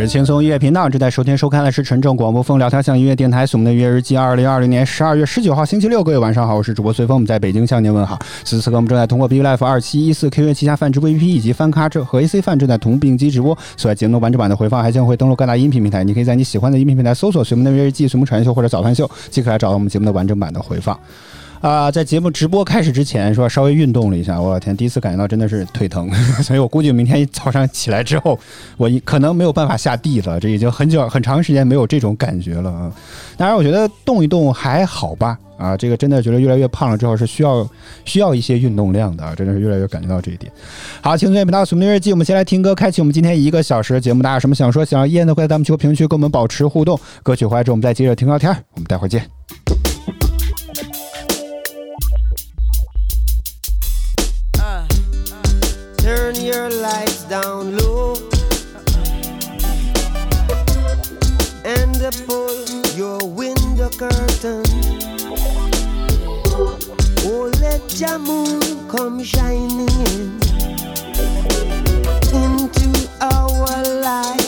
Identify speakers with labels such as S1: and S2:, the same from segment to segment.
S1: 是轻松音乐频道，正在收听收看的是纯正广播风聊天向音乐电台，我们的音乐日记，二零二零年十二月十九号星期六，各位晚上好，我是主播随风，我们在北京向您问好。此时此刻，我们正在通过 B Life 二七一四 QQ 旗下泛直播 APP 以及翻咖这和 AC 泛正在同步并机直播。此外，节目完整版的回放还将会登录各大音频平台，你可以在你喜欢的音频平台搜索“随风的音乐日记”、“随风传秀”或者“早饭秀”，即可来找到我们节目的完整版的回放。啊，在节目直播开始之前，说稍微运动了一下，我天，第一次感觉到真的是腿疼，所以我估计明天早上起来之后，我可能没有办法下地了。这已经很久很长时间没有这种感觉了啊。当然，我觉得动一动还好吧。啊，这个真的觉得越来越胖了之后是需要需要一些运动量的啊，真的是越来越感觉到这一点。好，轻松也频道《什么日记》，我们先来听歌，开启我们今天一个小时的节目。大家有什么想说、想要验的，会在弹幕区、评论区跟我们保持互动。歌曲回来之后，我们再接着听聊天。我们待会儿见。
S2: Your lights down low and pull your window curtain. Oh, let your moon come shining in into our life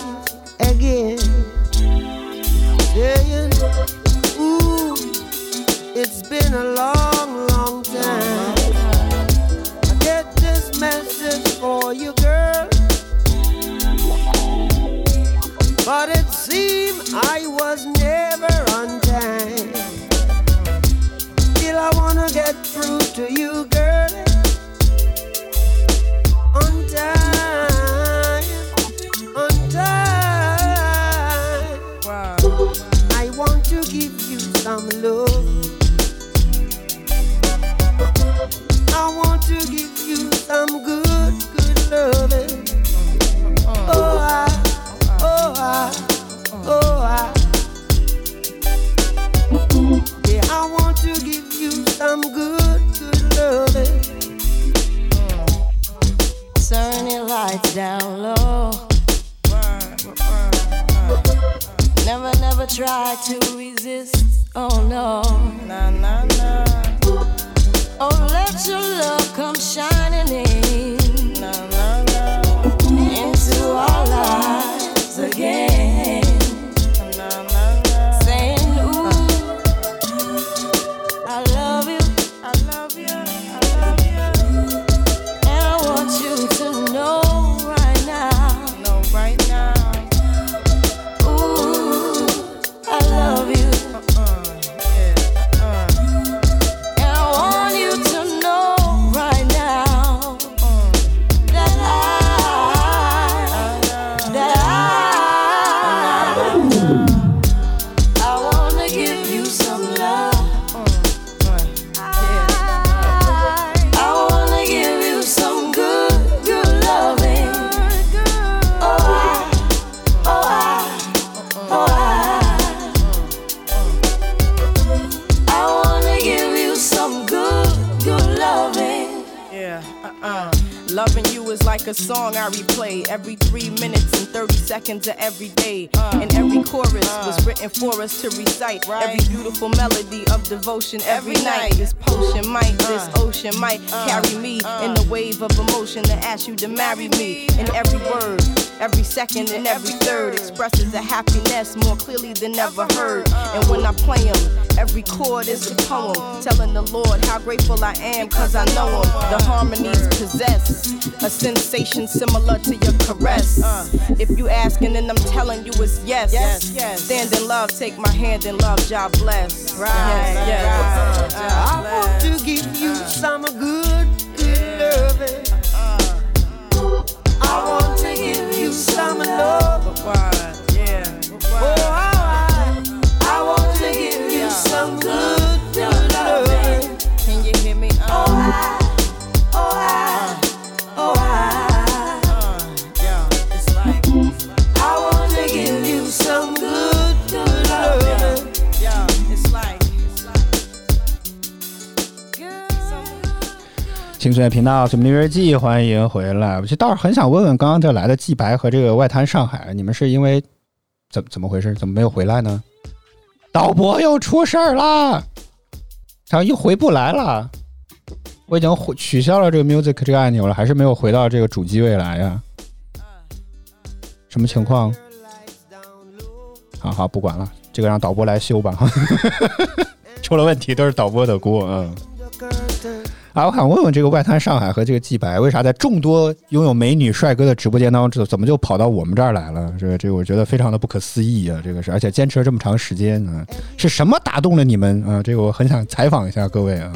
S2: a
S3: song I replay every three minutes and 30 seconds of every day. and every chorus was written for us to recite. Every beautiful melody of devotion every, night. This potion might, uh. this ocean might uh. carry me in the uh. wave of emotion to ask you to marry me. In every word, every second, and every third expresses a happiness more clearly than ever heard. And when I play them, every chord is a poem telling the Lord how grateful I am cause I know him. The harmonies possess a sensation similar to your caress. If you asking and I'm telling you it's yes. Yes, yes. Stand in love, take my hand in love, God bless.
S2: Right,
S3: Yes, yes.
S2: right. I want to give you some good, good loving. Uh-huh. I want to give some love.
S3: Yeah.
S2: Oh, I, I want to give you some good
S1: 青春频道《什么音乐季》，欢迎回来。我其实倒是很想问问刚刚这来的季白和这个外滩上海，你们是因为怎怎么回事？怎么没有回来呢？导播又出事儿啦，他又回不来了。我已经取消了这个 music 这个按钮了，还是没有回到这个主机位来呀？什么情况？好好不管了，这个让导播来修吧。出了问题都是导播的锅，嗯。啊，我想问问这个外滩上海和这个季白，为啥在众多拥有美女帅哥的直播间当中，怎么就跑到我们这儿来了？这个这个，我觉得非常的不可思议啊！这个是，而且坚持了这么长时间啊，是什么打动了你们啊？这个我很想采访一下各位啊。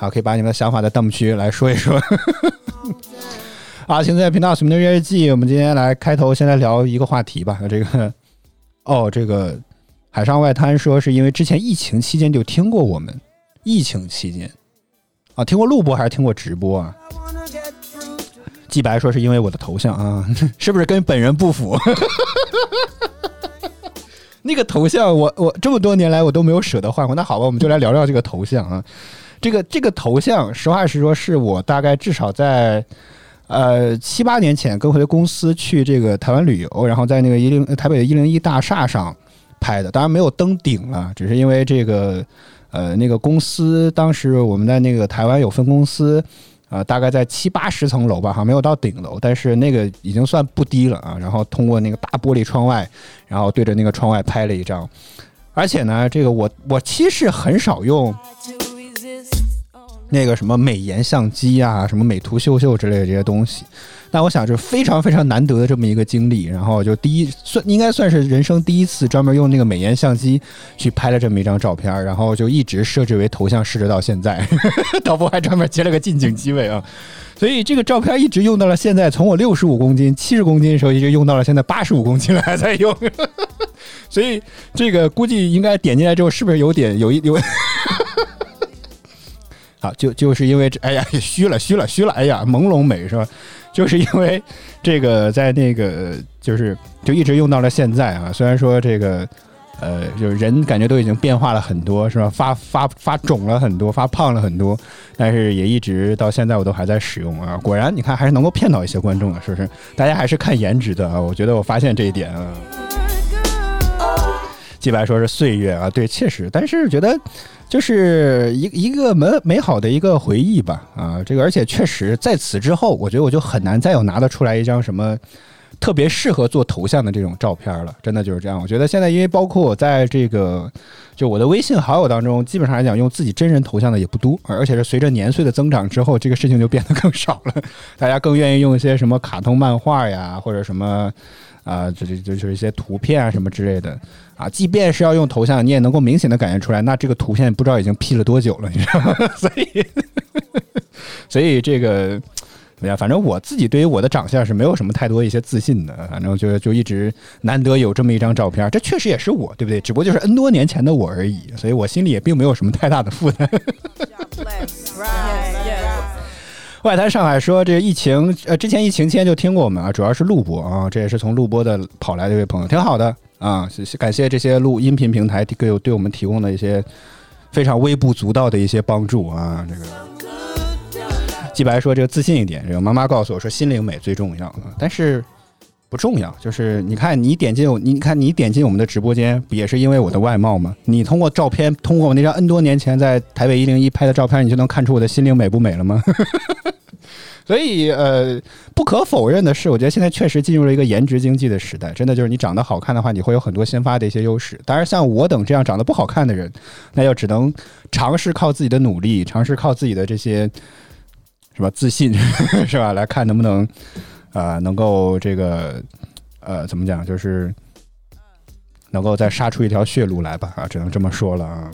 S1: 好，可以把你们的想法在弹幕区来说一说。啊，现在频道什么的日记，我们今天来开头先来聊一个话题吧。这个，哦，这个海上外滩说是因为之前疫情期间就听过我们，疫情期间啊，听过录播还是听过直播啊？季白说是因为我的头像啊，是不是跟本人不符？那个头像我我这么多年来我都没有舍得换过。那好吧，我们就来聊聊这个头像啊。这个这个头像，实话实说，是我大概至少在呃七八年前跟回公司去这个台湾旅游，然后在那个一零台北的一零一大厦上拍的，当然没有登顶了，只是因为这个呃那个公司当时我们在那个台湾有分公司。啊、大概在七八十层楼吧，好像没有到顶楼，但是那个已经算不低了啊。然后通过那个大玻璃窗外，然后对着那个窗外拍了一张。而且呢，这个我我其实很少用那个什么美颜相机啊，什么美图秀秀之类的这些东西。但我想就非常非常难得的这么一个经历，然后就第一算应该算是人生第一次专门用那个美颜相机去拍了这么一张照片，然后就一直设置为头像，设置到现在。导播还专门接了个近景机位啊，所以这个照片一直用到了现在，从我六十五公斤、七十公斤的时候，一直用到了现在八十五公斤了，还在用。所以这个估计应该点进来之后，是不是有点有一有？好，就就是因为这，哎呀，虚了，虚了，虚了，哎呀，朦胧美是吧？就是因为这个在那个就是就一直用到了现在啊。虽然说这个呃，就是人感觉都已经变化了很多，是吧？发发发肿了很多，发胖了很多，但是也一直到现在我都还在使用啊。果然，你看还是能够骗到一些观众啊，是不是？大家还是看颜值的啊。我觉得我发现这一点啊。季白说是岁月啊，对，确实，但是觉得就是一一个美美好的一个回忆吧啊，这个而且确实在此之后，我觉得我就很难再有拿得出来一张什么特别适合做头像的这种照片了，真的就是这样。我觉得现在因为包括我在这个就我的微信好友当中，基本上来讲用自己真人头像的也不多，而且是随着年岁的增长之后，这个事情就变得更少了，大家更愿意用一些什么卡通漫画呀，或者什么。啊，这这这就是一些图片啊什么之类的啊，即便是要用头像，你也能够明显的感觉出来，那这个图片不知道已经 P 了多久了，你知道吗？所以，所以这个怎么样？反正我自己对于我的长相是没有什么太多一些自信的，反正就就一直难得有这么一张照片，这确实也是我，对不对？只不过就是 N 多年前的我而已，所以我心里也并没有什么太大的负担。外滩上海说，这个疫情，呃，之前疫情期间就听过我们啊，主要是录播啊，这也是从录播的跑来的一位朋友，挺好的啊，谢谢感谢这些录音频平台给我对我们提供的一些非常微不足道的一些帮助啊。这个季白说，这个自信一点，这个妈妈告诉我说，心灵美最重要啊，但是不重要，就是你看你点进我，你看你点进我们的直播间，不也是因为我的外貌吗？你通过照片，通过我那张 N 多年前在台北一零一拍的照片，你就能看出我的心灵美不美了吗？所以，呃，不可否认的是，我觉得现在确实进入了一个颜值经济的时代。真的就是你长得好看的话，你会有很多先发的一些优势。当然，像我等这样长得不好看的人，那就只能尝试靠自己的努力，尝试靠自己的这些是吧自信 是吧，来看能不能啊、呃能够这个呃怎么讲，就是能够再杀出一条血路来吧啊，只能这么说了啊。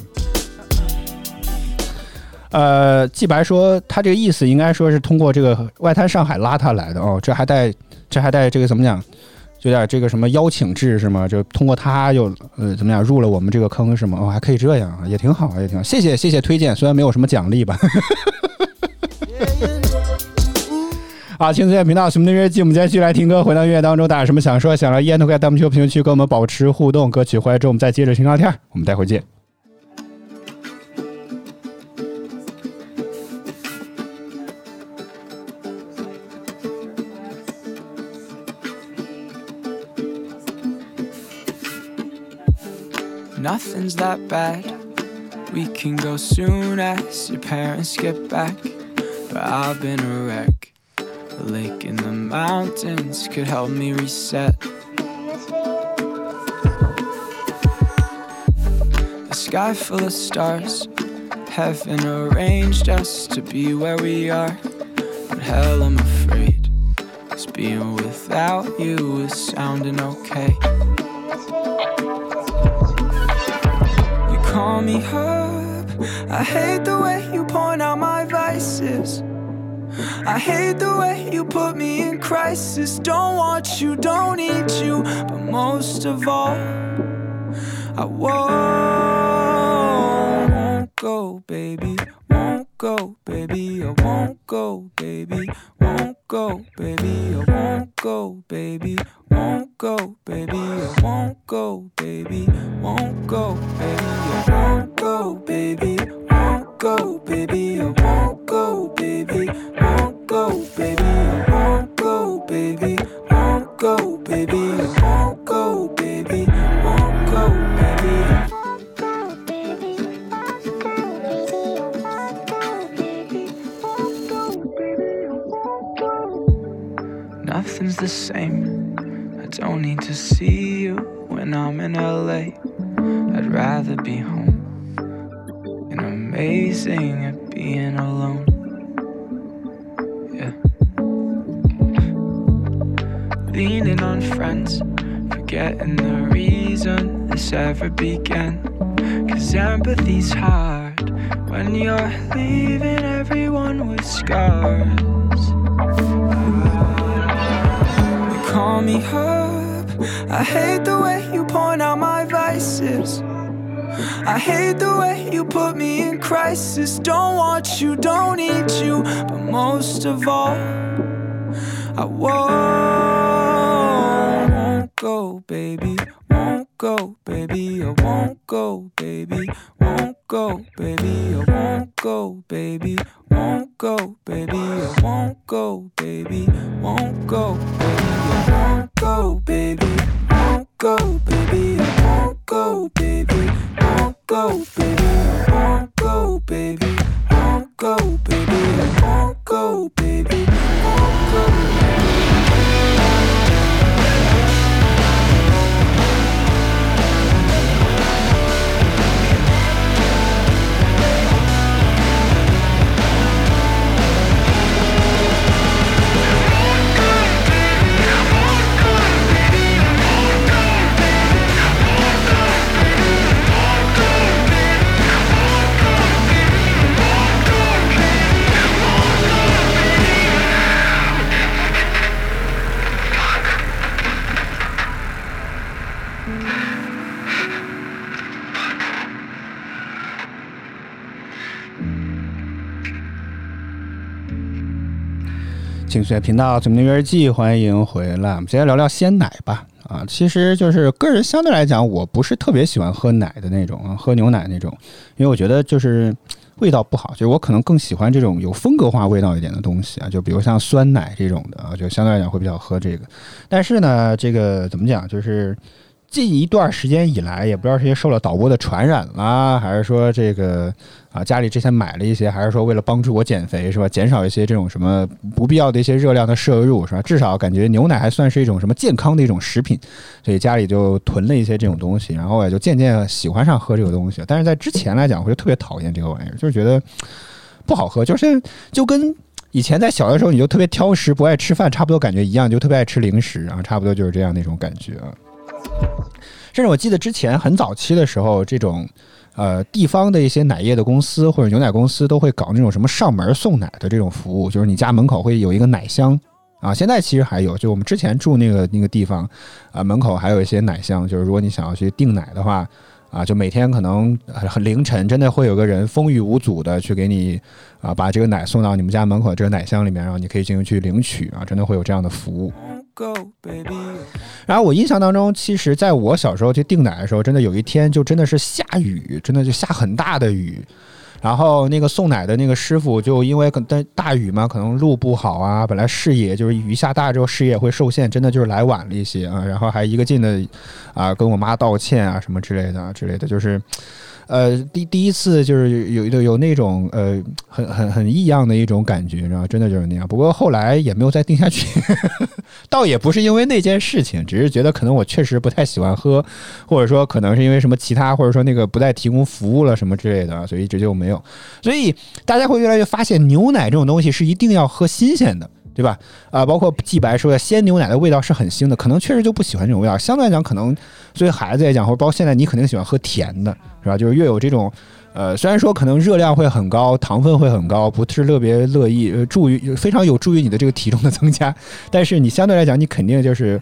S1: 呃，季白说他这个意思应该说是通过这个外滩上海拉他来的哦，这还带这还带这个怎么讲，有点这个什么邀请制是吗？就通过他又呃怎么样入了我们这个坑是吗？哦，还可以这样啊，也挺好，也挺好。谢谢谢谢推荐，虽然没有什么奖励吧。啊，青子乐频道什么的乐季，我们今天继续来听歌，回到音乐当中，大家有什么想说想聊，烟头在弹幕区、评论区跟我们保持互动，歌曲回来之后我们再接着听聊天，我们待会儿见。
S4: Nothing's that bad. We can go soon as your parents get back. But I've been a wreck. A lake in the mountains could help me reset.
S5: A sky full of stars. Heaven arranged us to be where we are. But hell, I'm afraid. Cause being without you is sounding okay. Call me up. I hate the way you point out my vices. I hate the way you put me in crisis. Don't want you, don't need you. But most of all, I won't go, baby. Go, baby. I won't go, baby. Won't go, baby. I won't go, baby. Won't go, baby. I won't go, baby. Won't go, baby. I won't
S1: 请随频道怎么的约日记，欢迎回来。我们接下来聊聊鲜奶吧。啊，其实就是个人相对来讲，我不是特别喜欢喝奶的那种啊，喝牛奶那种，因为我觉得就是味道不好，就是我可能更喜欢这种有风格化味道一点的东西啊，就比如像酸奶这种的啊，就相对来讲会比较喝这个。但是呢，这个怎么讲，就是近一段时间以来，也不知道是因为受了导播的传染啦，还是说这个啊家里之前买了一些，还是说为了帮助我减肥是吧，减少一些这种什么不必要的一些热量的摄入是吧？至少感觉牛奶还算是一种什么健康的一种食品，所以家里就囤了一些这种东西，然后也就渐渐喜欢上喝这个东西。但是在之前来讲，我就特别讨厌这个玩意儿，就是觉得不好喝，就是就跟。以前在小的时候，你就特别挑食，不爱吃饭，差不多感觉一样，就特别爱吃零食啊，差不多就是这样那种感觉啊。甚至我记得之前很早期的时候，这种呃地方的一些奶业的公司或者牛奶公司都会搞那种什么上门送奶的这种服务，就是你家门口会有一个奶箱啊。现在其实还有，就我们之前住那个那个地方啊，门口还有一些奶箱，就是如果你想要去订奶的话。啊，就每天可能很凌晨，真的会有个人风雨无阻的去给你啊，把这个奶送到你们家门口这个奶箱里面，然后你可以进行去领取啊，真的会有这样的服务。Go, baby 然后我印象当中，其实在我小时候去订奶的时候，真的有一天就真的是下雨，真的就下很大的雨。然后那个送奶的那个师傅就因为可能大雨嘛，可能路不好啊，本来视野就是雨下大之后视野会受限，真的就是来晚了一些啊。然后还一个劲的啊跟我妈道歉啊什么之类的之类的，就是呃，第第一次就是有有有那种呃很很很异样的一种感觉，然后真的就是那样。不过后来也没有再定下去，倒也不是因为那件事情，只是觉得可能我确实不太喜欢喝，或者说可能是因为什么其他，或者说那个不再提供服务了什么之类的，所以一直就没有。所以大家会越来越发现，牛奶这种东西是一定要喝新鲜的。对吧？啊，包括季白说的鲜牛奶的味道是很腥的，可能确实就不喜欢这种味道。相对来讲，可能对于孩子来讲，或者包括现在你肯定喜欢喝甜的，是吧？就是越有这种，呃，虽然说可能热量会很高，糖分会很高，不是特别乐意，呃，助于非常有助于你的这个体重的增加，但是你相对来讲，你肯定就是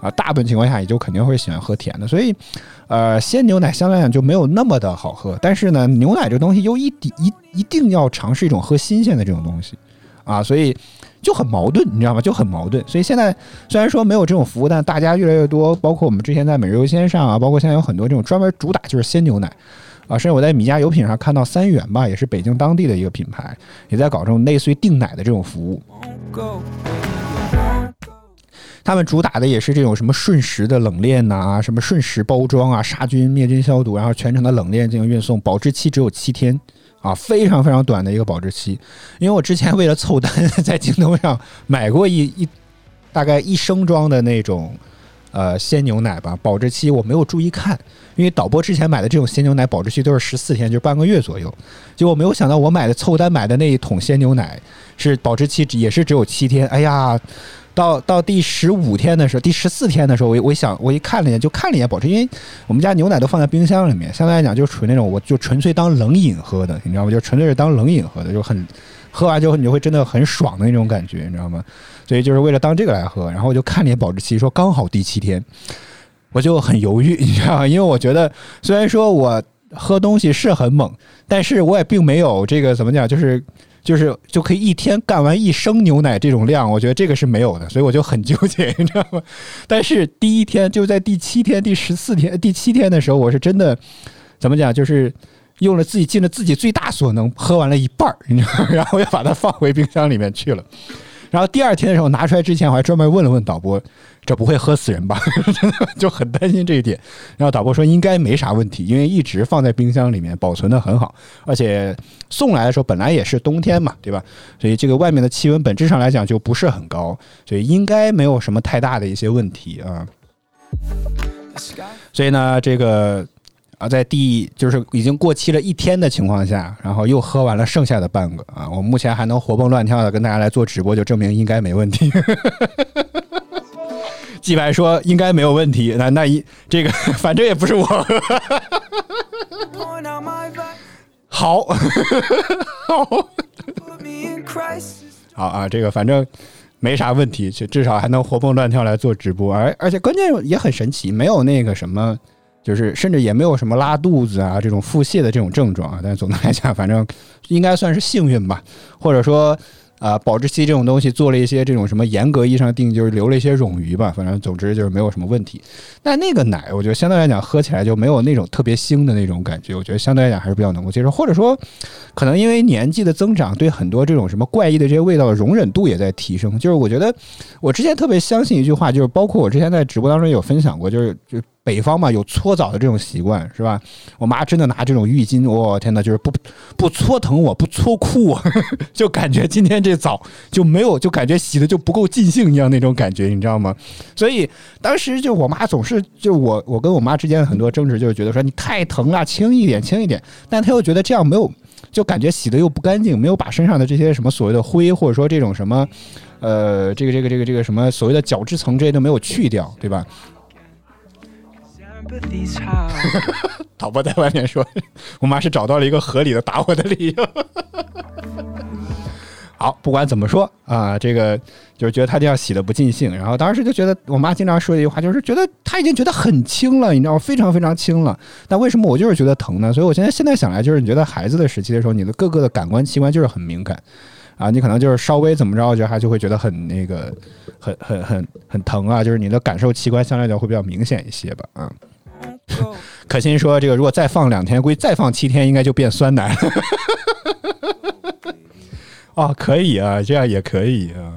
S1: 啊，大部分情况下，也就肯定会喜欢喝甜的。所以，呃，鲜牛奶相对来讲就没有那么的好喝。但是呢，牛奶这东西又一定一一定要尝试一种喝新鲜的这种东西啊，所以。就很矛盾，你知道吗？就很矛盾。所以现在虽然说没有这种服务，但大家越来越多，包括我们之前在每日优鲜上啊，包括现在有很多这种专门主打就是鲜牛奶啊，甚至我在米家油品上看到三元吧，也是北京当地的一个品牌，也在搞这种类似于订奶的这种服务。他们主打的也是这种什么瞬时的冷链呐，什么瞬时包装啊，杀菌灭菌消毒，然后全程的冷链进行运送，保质期只有七天。啊，非常非常短的一个保质期，因为我之前为了凑单，在京东上买过一一大概一升装的那种呃鲜牛奶吧，保质期我没有注意看，因为导播之前买的这种鲜牛奶保质期都是十四天，就半个月左右，结果没有想到我买的凑单买的那一桶鲜牛奶是保质期也是只有七天，哎呀。到到第十五天的时候，第十四天的时候，我我想我一看了一眼，就看了一眼保质，因为我们家牛奶都放在冰箱里面，相对来讲就属于那种我就纯粹当冷饮喝的，你知道吗？就纯粹是当冷饮喝的，就很喝完之后你就会真的很爽的那种感觉，你知道吗？所以就是为了当这个来喝，然后我就看了一眼保质期，说刚好第七天，我就很犹豫，你知道吗？因为我觉得虽然说我喝东西是很猛，但是我也并没有这个怎么讲，就是。就是就可以一天干完一升牛奶这种量，我觉得这个是没有的，所以我就很纠结，你知道吗？但是第一天就在第七天、第十四天、第七天的时候，我是真的怎么讲，就是用了自己尽了自己最大所能，喝完了一半儿，你知道吗？然后又把它放回冰箱里面去了。然后第二天的时候拿出来之前，我还专门问了问导播。这不会喝死人吧？就很担心这一点。然后导播说应该没啥问题，因为一直放在冰箱里面保存的很好，而且送来的时候本来也是冬天嘛，对吧？所以这个外面的气温本质上来讲就不是很高，所以应该没有什么太大的一些问题啊。所以呢，这个啊，在第就是已经过期了一天的情况下，然后又喝完了剩下的半个啊，我目前还能活蹦乱跳的跟大家来做直播，就证明应该没问题。季白说应该没有问题，那那一这个反正也不是我。好，好，好啊，这个反正没啥问题，就至少还能活蹦乱跳来做直播，而而且关键也很神奇，没有那个什么，就是甚至也没有什么拉肚子啊这种腹泻的这种症状啊。但总的来讲，反正应该算是幸运吧，或者说。啊，保质期这种东西做了一些这种什么严格意义上定，就是留了一些冗余吧。反正总之就是没有什么问题。但那个奶，我觉得相对来讲喝起来就没有那种特别腥的那种感觉。我觉得相对来讲还是比较能够接受，或者说可能因为年纪的增长，对很多这种什么怪异的这些味道的容忍度也在提升。就是我觉得我之前特别相信一句话，就是包括我之前在直播当中有分享过，就是就。北方嘛，有搓澡的这种习惯，是吧？我妈真的拿这种浴巾，我天呐，就是不不搓疼我，不搓哭我，就感觉今天这澡就没有，就感觉洗的就不够尽兴一样那种感觉，你知道吗？所以当时就我妈总是就我我跟我妈之间很多争执，就是觉得说你太疼了，轻一点，轻一点。但她又觉得这样没有，就感觉洗的又不干净，没有把身上的这些什么所谓的灰，或者说这种什么呃，这个这个这个这个什么所谓的角质层这些都没有去掉，对吧？导播在外面说：“我妈是找到了一个合理的打我的理由。”好，不管怎么说啊，这个就是觉得他这样洗的不尽兴。然后当时就觉得我妈经常说一句话，就是觉得他已经觉得很轻了，你知道？非常非常轻了。但为什么我就是觉得疼呢？所以我现在现在想来，就是你觉得孩子的时期的时候，你的各个的感官器官就是很敏感。啊，你可能就是稍微怎么着，就还就会觉得很那个，很很很很疼啊，就是你的感受器官相对来讲会比较明显一些吧，啊。可心说这个如果再放两天，估计再放七天应该就变酸奶了。哦，可以啊，这样也可以啊。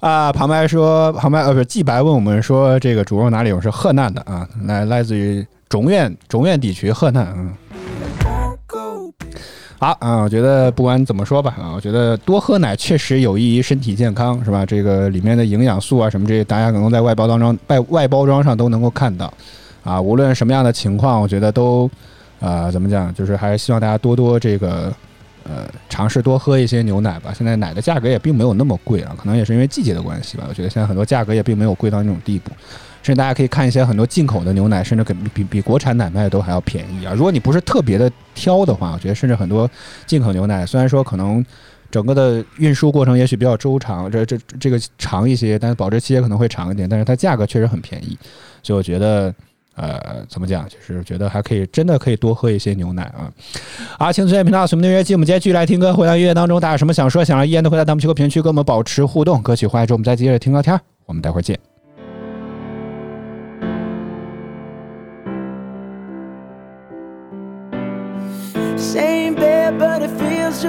S1: 啊，旁白说，旁白呃不是季白问我们说，这个主肉哪里有是河南的啊？来来自于。中原中原地区河南，嗯。好啊，我觉得不管怎么说吧，啊，我觉得多喝奶确实有益于身体健康，是吧？这个里面的营养素啊什么这些，大家可能在外包装上、外外包装上都能够看到，啊，无论什么样的情况，我觉得都，呃，怎么讲，就是还是希望大家多多这个，呃，尝试多喝一些牛奶吧。现在奶的价格也并没有那么贵啊，可能也是因为季节的关系吧。我觉得现在很多价格也并没有贵到那种地步。甚至大家可以看一些很多进口的牛奶，甚至比比比国产奶卖的都还要便宜啊！如果你不是特别的挑的话，我觉得甚至很多进口牛奶，虽然说可能整个的运输过程也许比较周长，这这这个长一些，但是保质期也可能会长一点，但是它价格确实很便宜，所以我觉得。呃，怎么讲？就是觉得还可以，真的可以多喝一些牛奶啊！啊，青春频道什么音乐季，我们今天继续来听歌。回到音乐当中，大家有什么想说、想让依然的回答弹幕区和评论区跟我们保持互动。歌曲回来之后，我们再接着听歌天儿。我们待会儿见。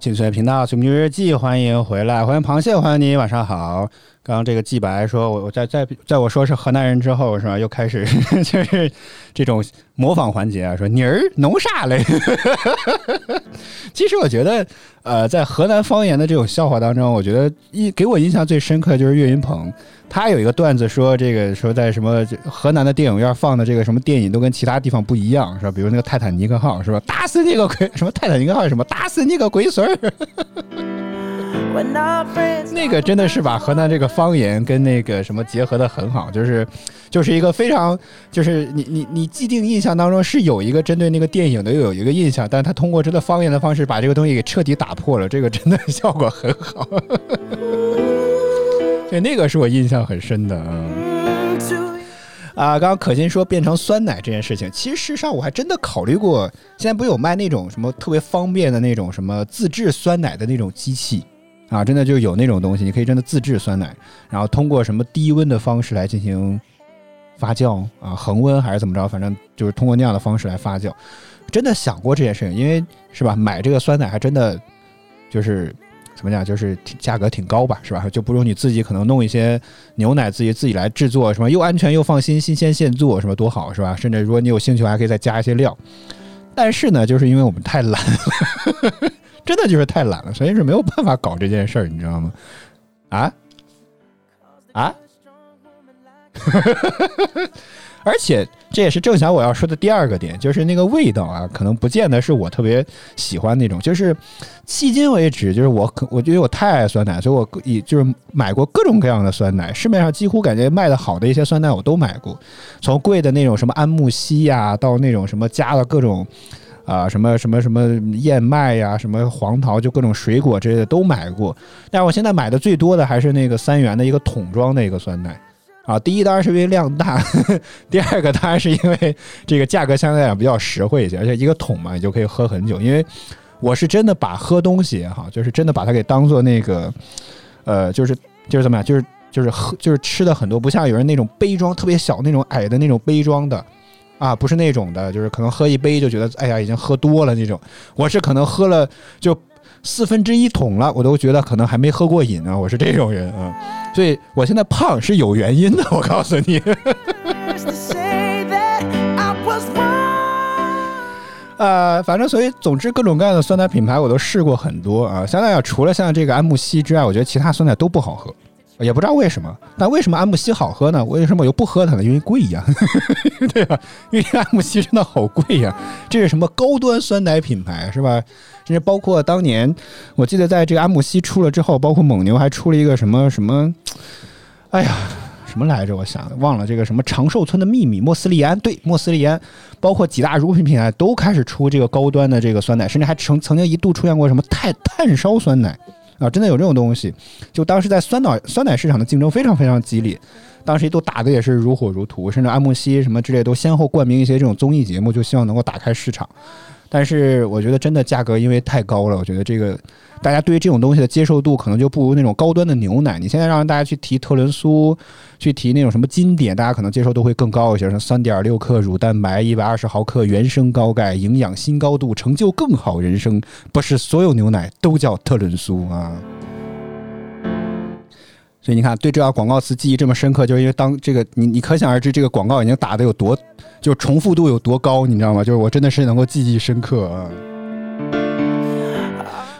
S1: 进岁频道《水木日记》，欢迎回来，欢迎螃蟹，欢迎你，晚上好。刚刚这个季白说，我我在在在我说是河南人之后，是吧？又开始 就是这种模仿环节啊，说你儿弄啥嘞？其实我觉得，呃，在河南方言的这种笑话当中，我觉得印给我印象最深刻的就是岳云鹏，他有一个段子说，这个说在什么河南的电影院放的这个什么电影都跟其他地方不一样，是吧？比如那个泰坦尼克号，是吧？打死你个龟！什么泰坦尼克号什么？打死你个龟孙儿！那个真的是把河南这个方言跟那个什么结合的很好，就是就是一个非常就是你你你既定印象当中是有一个针对那个电影的又有一个印象，但是他通过这个方言的方式把这个东西给彻底打破了，这个真的效果很好。对，那个是我印象很深的啊。啊，刚刚可心说变成酸奶这件事情，其实事实上我还真的考虑过，现在不有卖那种什么特别方便的那种什么自制酸奶的那种机器啊，真的就有那种东西，你可以真的自制酸奶，然后通过什么低温的方式来进行发酵啊，恒温还是怎么着，反正就是通过那样的方式来发酵。真的想过这件事情，因为是吧，买这个酸奶还真的就是怎么讲，就是价格挺高吧，是吧？就不如你自己可能弄一些牛奶自己自己来制作，什么又安全又放心，新鲜现做，什么多好，是吧？甚至如果你有兴趣，还可以再加一些料。但是呢，就是因为我们太懒了，真的就是太懒了，所以是没有办法搞这件事儿，你知道吗？啊啊！而且这也是正想我要说的第二个点，就是那个味道啊，可能不见得是我特别喜欢那种。就是迄今为止，就是我可我觉得我太爱酸奶，所以我以就是买过各种各样的酸奶，市面上几乎感觉卖的好的一些酸奶我都买过，从贵的那种什么安慕希呀，到那种什么加了各种。啊，什么什么什么燕麦呀，什么黄桃，就各种水果之类的都买过。但我现在买的最多的还是那个三元的一个桶装的一个酸奶。啊，第一当然是因为量大，第二个当然是因为这个价格相对来讲比较实惠一些，而且一个桶嘛，你就可以喝很久。因为我是真的把喝东西哈，就是真的把它给当做那个，呃，就是就是怎么样，就是就是喝就是吃的很多，不像有人那种杯装特别小那种矮的那种杯装的。啊，不是那种的，就是可能喝一杯就觉得，哎呀，已经喝多了那种。我是可能喝了就四分之一桶了，我都觉得可能还没喝过瘾呢。我是这种人啊，所以我现在胖是有原因的，我告诉你。呃，反正所以总之各种各样的酸奶品牌我都试过很多啊。相当于除了像这个安慕希之外，我觉得其他酸奶都不好喝。也不知道为什么，但为什么安慕希好喝呢？为什么我又不喝它呢？因为贵呀，对吧？因为安慕希真的好贵呀，这是什么高端酸奶品牌是吧？甚至包括当年，我记得在这个安慕希出了之后，包括蒙牛还出了一个什么什么，哎呀，什么来着？我想忘了这个什么长寿村的秘密，莫斯利安，对，莫斯利安，包括几大乳品品牌都开始出这个高端的这个酸奶，甚至还曾曾经一度出现过什么碳碳烧酸奶。啊，真的有这种东西。就当时在酸奶酸奶市场的竞争非常非常激烈，当时都打的也是如火如荼，甚至安慕希什么之类都先后冠名一些这种综艺节目，就希望能够打开市场。但是我觉得真的价格因为太高了，我觉得这个大家对于这种东西的接受度可能就不如那种高端的牛奶。你现在让大家去提特仑苏，去提那种什么经典，大家可能接受度会更高一些，像三点六克乳蛋白，一百二十毫克原生高钙，营养新高度，成就更好人生。不是所有牛奶都叫特仑苏啊。所以你看，对这条广告词记忆这么深刻，就是因为当这个你你可想而知，这个广告已经打的有多，就重复度有多高，你知道吗？就是我真的是能够记忆深刻啊。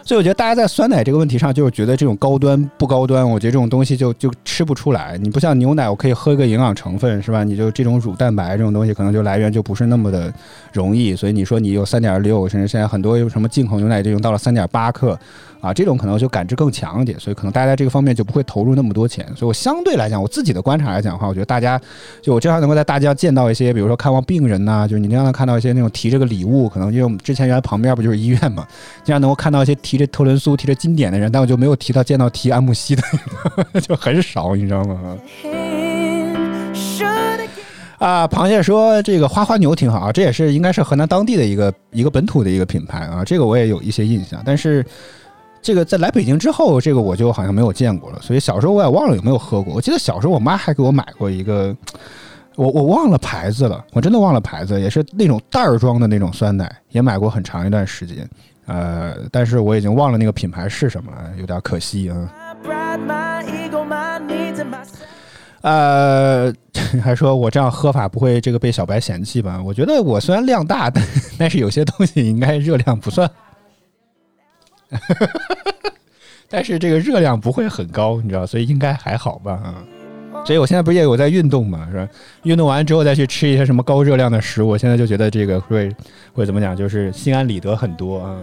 S1: 所以我觉得大家在酸奶这个问题上，就是觉得这种高端不高端，我觉得这种东西就就吃不出来。你不像牛奶，我可以喝一个营养成分，是吧？你就这种乳蛋白这种东西，可能就来源就不是那么的容易。所以你说你有三点六，甚至现在很多有什么进口牛奶这种到了三点八克。啊，这种可能就感知更强一点，所以可能大家在这个方面就不会投入那么多钱。所以我相对来讲，我自己的观察来讲的话，我觉得大家就我经常能够在大街上见到一些，比如说看望病人呐、就是你经常能看到一些那种提这个礼物，可能因为我们之前原来旁边不就是医院嘛，经常能够看到一些提着特仑苏、提着金典的人，但我就没有提到见到提安慕希的，就很少，你知道吗？啊，螃蟹说这个花花牛挺好啊，这也是应该是河南当地的一个一个本土的一个品牌啊，这个我也有一些印象，但是这个在来北京之后，这个我就好像没有见过了，所以小时候我也忘了有没有喝过。我记得小时候我妈还给我买过一个，我我忘了牌子了，我真的忘了牌子，也是那种袋儿装的那种酸奶，也买过很长一段时间，呃，但是我已经忘了那个品牌是什么了，有点可惜啊。呃，还说我这样喝法不会这个被小白嫌弃吧？我觉得我虽然量大，但是有些东西应该热量不算，但是这个热量不会很高，你知道，所以应该还好吧？啊，所以我现在不是也有在运动嘛，是吧？运动完之后再去吃一些什么高热量的食物，我现在就觉得这个会会怎么讲，就是心安理得很多啊。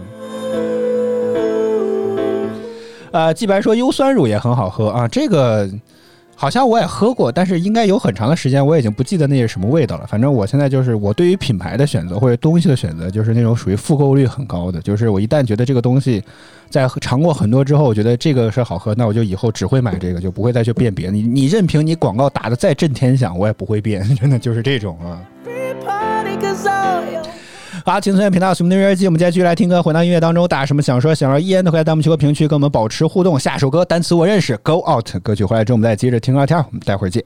S6: 呃，季白说优酸乳也很好喝啊，这个好像我也喝过，但是应该有很长的时间，我已经不记得那是什么味道了。反正我现在就是我对于品牌的选择或者东西的选择，就是那种属于复购率很高的，就是我一旦觉得这个东西在尝过很多之后，我觉得这个是好喝，那我就以后只会买这个，就不会再去变别的。你你任凭你广告打的再震天响，我也不会变，真的就是这种啊。好，青春频道《什么音乐日记》，我们接续来听歌，回到音乐当中，大家什么想说想要，依然都可以在弹幕区和评论区跟我们保持互动。下首歌单词我认识，Go Out 歌曲回来之后，我们再接着听聊天，我们待会儿见。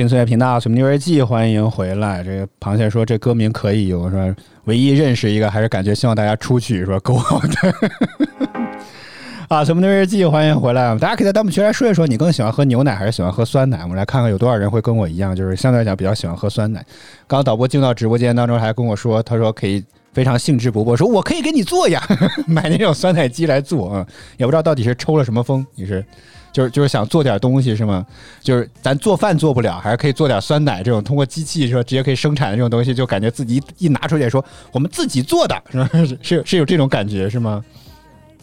S6: 青岁月频道》《什么音乐日记》，欢迎回来。这个螃蟹说这歌名可以，我说唯一认识一个，还是感觉希望大家出去说够好的。啊，什么音乐日记，欢迎回来！大家可以在弹幕区来说一说，你更喜欢喝牛奶还是喜欢喝酸奶？我们来看看有多少人会跟我一样，就是相对来讲比较喜欢喝酸奶。刚刚导播进到直播间当中，还跟我说，他说可以非常兴致勃勃说，我可以给你做呀，买那种酸奶机来做啊，也不知道到底是抽了什么风，你是。就是就是想做点东西是吗？就是咱做饭做不了，还是可以做点酸奶这种通过机器说直接可以生产的这种东西，就感觉自己一拿出去说我们自己做的是吧？是是是有这种感觉是吗？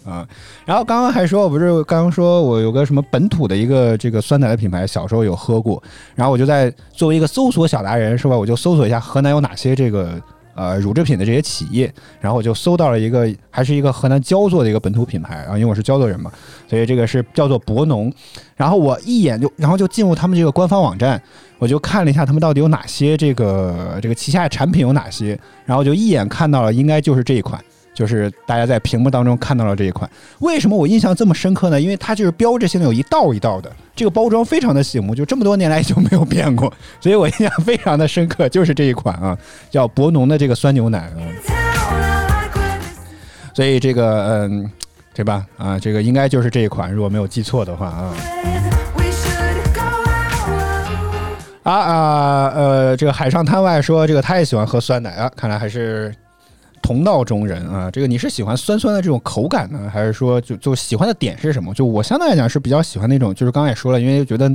S6: 啊，然后刚刚还说，我不是刚刚说我有个什么本土的一个这个酸奶的品牌，小时候有喝过，然后我就在作为一个搜索小达人是吧？我就搜索一下河南有哪些这个
S1: 呃乳制品的这些企业，然后我就搜到了一个还是一个河南焦作的一个本土品牌啊，因为我是焦作人嘛，所以这个是叫做博农。然后我一眼就然后就进入他们这个官方网站，我就看了一下他们到底有哪些这个这个旗下产品有哪些，然后就一眼看到了，应该就是这一款。就是大家在屏幕当中看到了这一款，为什么我印象这么深刻呢？因为它就是标志性的有一道一道的，这个包装非常的醒目，就这么多年来就没有变过，所以我印象非常的深刻，就是这一款啊，叫博农的这个酸牛奶啊。所以这个嗯，对吧？啊，这个应该就是这一款，如果没有记错的话啊。啊啊呃，这个海上滩外说这个他也喜欢喝酸奶啊，看来还是。同道中人啊，这个你是喜欢酸酸的这种口感呢，还是说就就喜欢的点是什么？就我相对来讲是比较喜欢那种，就是刚才也说了，因为觉得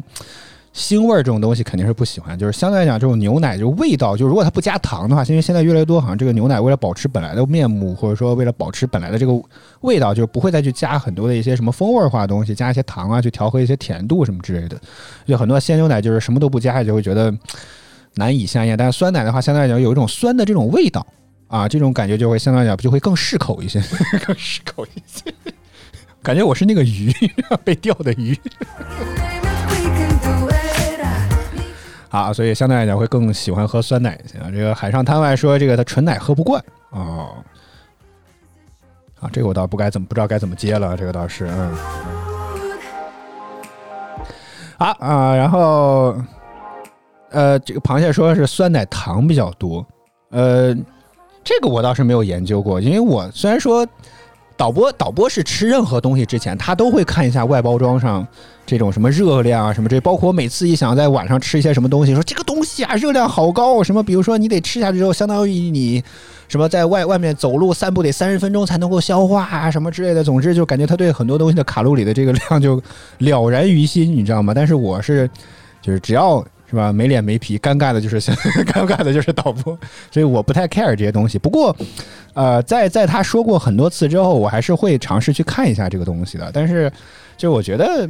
S1: 腥味儿这种东西肯定是不喜欢。就是相对来讲，这种牛奶就味道，就如果它不加糖的话，因为现在越来越多好像这个牛奶为了保持本来的面目，或者说为了保持本来的这个味道，就不会再去加很多的一些什么风味化的东西，加一些糖啊，去调和一些甜度什么之类的。就很多鲜牛奶就是什么都不加，就会觉得难以下咽。但是酸奶的话，相对来讲有一种酸的这种味道。啊，这种感觉就会相对来讲就会更适口一些，更适口一些。感觉我是那个鱼，被钓的鱼。啊，所以相对来讲会更喜欢喝酸奶一些。啊。这个海上摊外说，这个他纯奶喝不惯哦。啊，这个我倒不该怎么不知道该怎么接了，这个倒是嗯。啊啊，然后呃，这个螃蟹说是酸奶糖比较多，呃。这个我倒是没有研究过，因为我虽然说导播导播是吃任何东西之前，他都会看一下外包装上这种什么热量啊什么这，包括每次一想在晚上吃一些什么东西，说这个东西啊热量好高，什么比如说你得吃下去之后，相当于你什么在外外面走路散步得三十分钟才能够消化啊什么之类的，总之就感觉他对很多东西的卡路里的这个量就了然于心，你知道吗？但是我是就是只要。是吧？没脸没皮，尴尬的就是 尴尬的就是导播，所以我不太 care 这些东西。不过，呃，在在他说过很多次之后，我还是会尝试去看一下这个东西的。但是，就我觉得，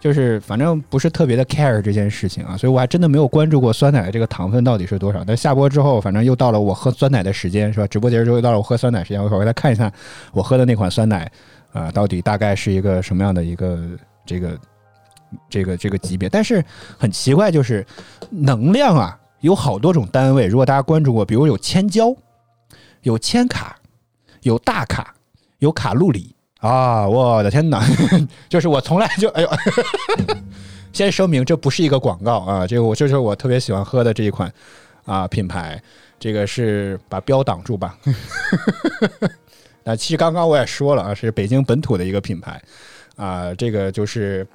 S1: 就是反正不是特别的 care 这件事情啊，所以我还真的没有关注过酸奶的这个糖分到底是多少。但下播之后，反正又到了我喝酸奶的时间，是吧？直播结束之后又到了我喝酸奶时间，我一会儿回来看一下我喝的那款酸奶啊，到底大概是一个什么样的一个这个。这个这个级别，但是很奇怪，就是能量啊，有好多种单位。如果大家关注过，比如有千焦、有千卡、有大卡、有卡路里啊！我的天哪，就是我从来就哎呦，先声明这不是一个广告啊，这个我就是我特别喜欢喝的这一款啊品牌，这个是把标挡住吧。那其实刚刚我也说了啊，是北京本土的一个品牌啊，这个就是。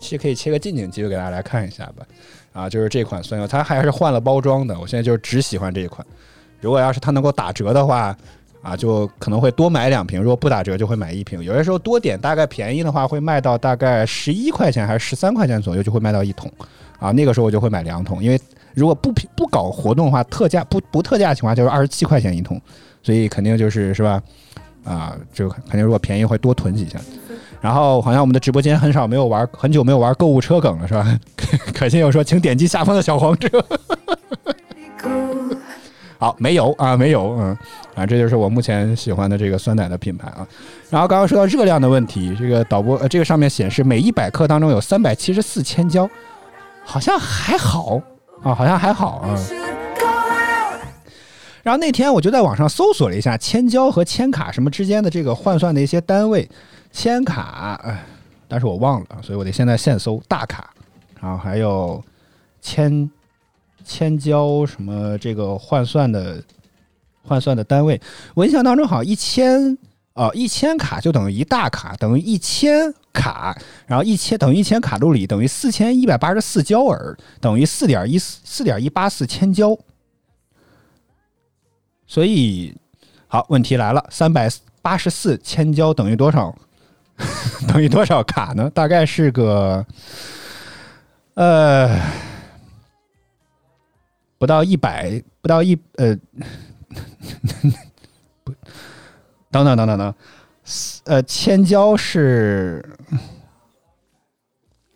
S1: 其实可以切个近景机会给大家来看一下吧，啊，就是这款酸油，它还是换了包装的。我现在就只喜欢这一款。如果要是它能够打折的话，啊，就可能会多买两瓶；如果不打折，就会买一瓶。有些时候多点，大概便宜的话会卖到大概十一块钱还是十三块钱左右，就会卖到一桶。啊，那个时候我就会买两桶，因为如果不不搞活动的话，特价不不特价的情况下就是二十七块钱一桶，所以肯定就是是吧？啊，就肯定如果便宜会多囤几箱。然后好像我们的直播间很少没有玩，很久没有玩购物车梗了，是吧？可心又说，请点击下方的小黄车。好，没有啊，没有，嗯，啊，这就是我目前喜欢的这个酸奶的品牌啊。然后刚刚说到热量的问题，这个导播呃，这个上面显示每一百克当中有三百七十四千焦，好像还好啊，好像还好啊。然后那天我就在网上搜索了一下千焦和千卡什么之间的这个换算的一些单位。千卡，哎但是我忘了，所以我得现在现搜大卡，然后还有千千焦什么这个换算的换算的单位，我印象当中好像一千啊一千卡就等于一大卡，等于一千卡，然后一千等于一千卡路里，等于四千一百八十四焦耳，等于四点一四四点一八四千焦，所以好问题来了，三百八十四千焦等于多少？等于多少卡呢？大概是个，呃，不到一百，不到一呃，不，等等等等等，呃，千焦是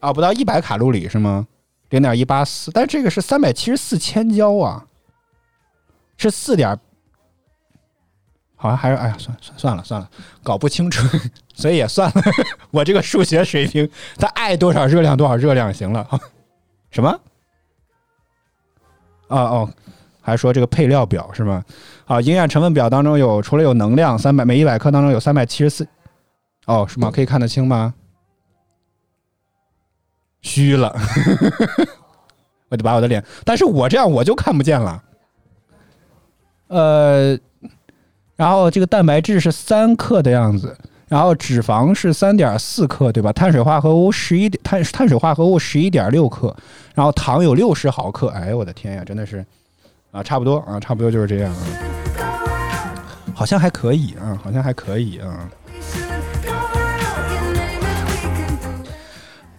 S1: 啊，不到一百卡路里是吗？零点一八四，但这个是三百七十四千焦啊，是四点，好像还是哎呀，算算算了算了，搞不清楚，所以也算了。我这个数学水平，它爱多少热量多少热量行了。什么？哦哦，还说这个配料表是吗？啊，营养成分表当中有除了有能量三百每一百克当中有三百七十四，哦是吗？可以看得清吗？虚了，我得把我的脸，但是我这样我就看不见了。呃，然后这个蛋白质是三克的样子，然后脂肪是三点四克，对吧？碳水化合物十一点碳碳水化合物十一点六克，然后糖有六十毫克。哎呦我的天呀，真的是啊，差不多啊，差不多就是这样啊，好像还可以啊，好像还可以啊。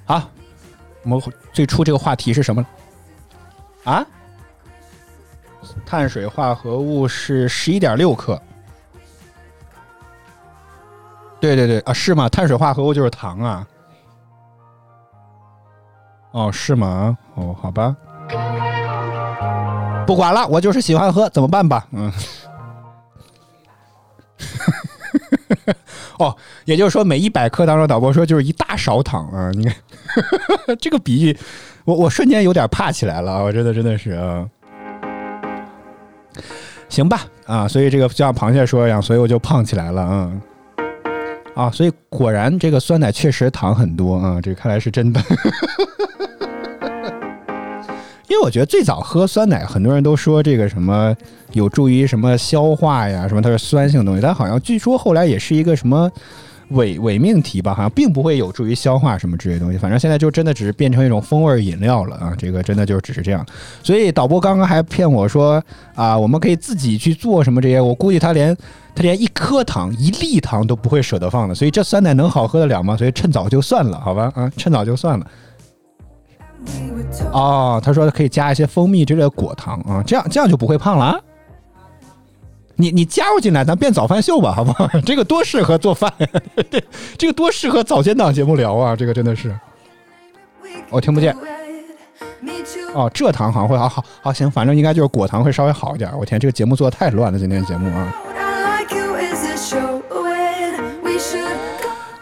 S1: 好，我们最初这个话题是什么？啊？碳水化合物是十一点六克。对对对啊，是吗？碳水化合物就是糖啊。哦，是吗？哦，好吧。不管了，我就是喜欢喝，怎么办吧？嗯。哦，也就是说，每一百克当中，导播说就是一大勺糖啊！你看，这个比喻，我我瞬间有点怕起来了，我真的真的是啊。行吧，啊，所以这个就像螃蟹说一样，所以我就胖起来了啊。啊，所以果然这个酸奶确实糖很多啊，这看来是真的。因为我觉得最早喝酸奶，很多人都说这个什么有助于什么消化呀，什么它是酸性东西，但好像据说后来也是一个什么伪伪命题吧，好像并不会有助于消化什么之类东西。反正现在就真的只是变成一种风味饮料了啊，这个真的就只是这样。所以导播刚刚还骗我说啊，我们可以自己去做什么这些，我估计他连他连一颗糖、一粒糖都不会舍得放的。所以这酸奶能好喝得了吗？所以趁早就算了，好吧啊，趁早就算了。哦，他说可以加一些蜂蜜之类的果糖啊，这样这样就不会胖了。你你加入进来，咱变早饭秀吧，好不好？这个多适合做饭，这个多适合早间档节目聊啊，这个真的是。我听不见。哦，蔗糖好像会好好好行，反正应该就是果糖会稍微好一点。我天，这个节目做的太乱了，今天节目啊。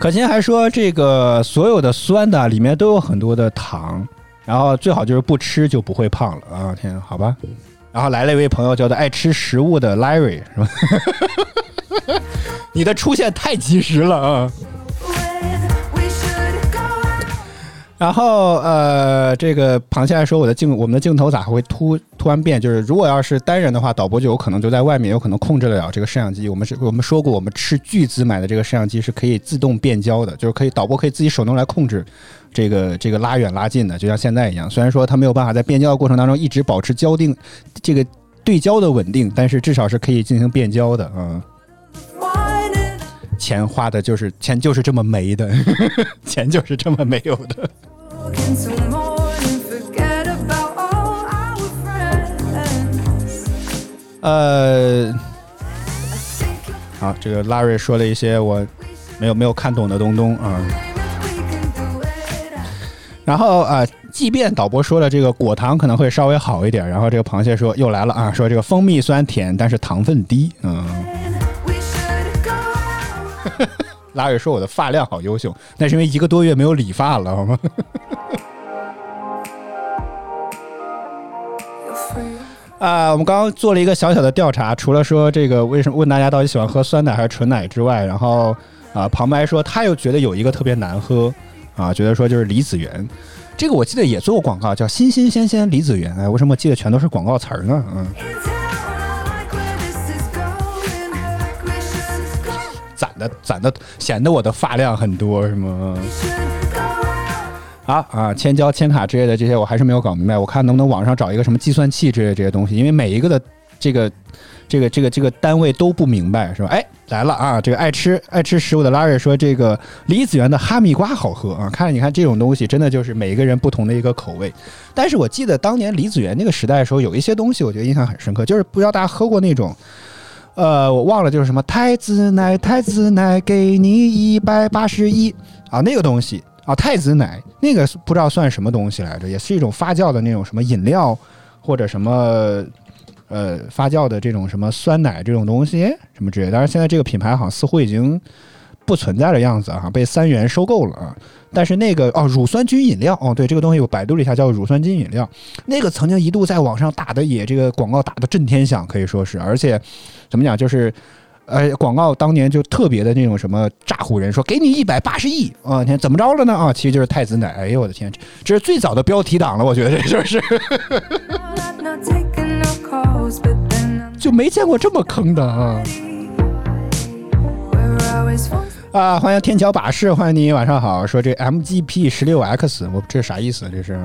S1: 可心还说，这个所有的酸的里面都有很多的糖，然后最好就是不吃就不会胖了啊！天，好吧。然后来了一位朋友，叫做爱吃食物的 Larry，是吧？你的出现太及时了啊！然后呃，这个螃蟹还说我的镜我们的镜头咋会突突然变？就是如果要是单人的话，导播就有可能就在外面，有可能控制得了这个摄像机。我们是 我们说过，我们斥巨资买的这个摄像机是可以自动变焦的，就是可以导播可以自己手动来控制这个这个拉远拉近的，就像现在一样。虽然说它没有办法在变焦的过程当中一直保持焦定这个对焦的稳定，但是至少是可以进行变焦的啊。钱花的就是钱就是这么没的，钱就是这么没有的。呃，好，这个拉瑞说了一些我没有没有看懂的东东啊。然后啊，即便导播说了这个果糖可能会稍微好一点，然后这个螃蟹说又来了啊，说这个蜂蜜酸甜，但是糖分低，嗯。拉瑞说我的发量好优秀，那是因为一个多月没有理发了，好吗？啊，我们刚刚做了一个小小的调查，除了说这个为什么问大家到底喜欢喝酸奶还是纯奶之外，然后啊，旁白说他又觉得有一个特别难喝啊，觉得说就是李子园，这个我记得也做过广告，叫新新鲜鲜李子园，哎，为什么记得全都是广告词儿呢？嗯。攒的攒的，显得我的发量很多，是吗？好啊，千焦、千卡之类的这些，我还是没有搞明白。我看能不能网上找一个什么计算器之类这些东西，因为每一个的这个这个这个这个单位都不明白，是吧？哎，来了啊！这个爱吃爱吃食物的拉瑞说，这个李子园的哈密瓜好喝啊！看，你看这种东西，真的就是每一个人不同的一个口味。但是我记得当年李子园那个时代的时候，有一些东西我觉得印象很深刻，就是不知道大家喝过那种。呃，我忘了就是什么太子奶，太子奶给你一百八十一啊，那个东西啊，太子奶那个不知道算什么东西来着，也是一种发酵的那种什么饮料或者什么呃发酵的这种什么酸奶这种东西什么之类的。但是现在这个品牌好像似乎已经不存在的样子啊，被三元收购了啊。但是那个哦，乳酸菌饮料哦，对这个东西我百度了一下，叫乳酸菌饮料。那个曾经一度在网上打的也这个广告打的震天响，可以说是，而且怎么讲就是。呃，广告当年就特别的那种什么诈唬人，说给你一百八十亿啊，天怎么着了呢？啊，其实就是太子奶。哎呦我的天，这是最早的标题党了，我觉得这就是 就没见过这么坑的啊啊！欢迎天桥把式，欢迎你，晚上好。说这 MGP 十六 X，我这是啥意思？这是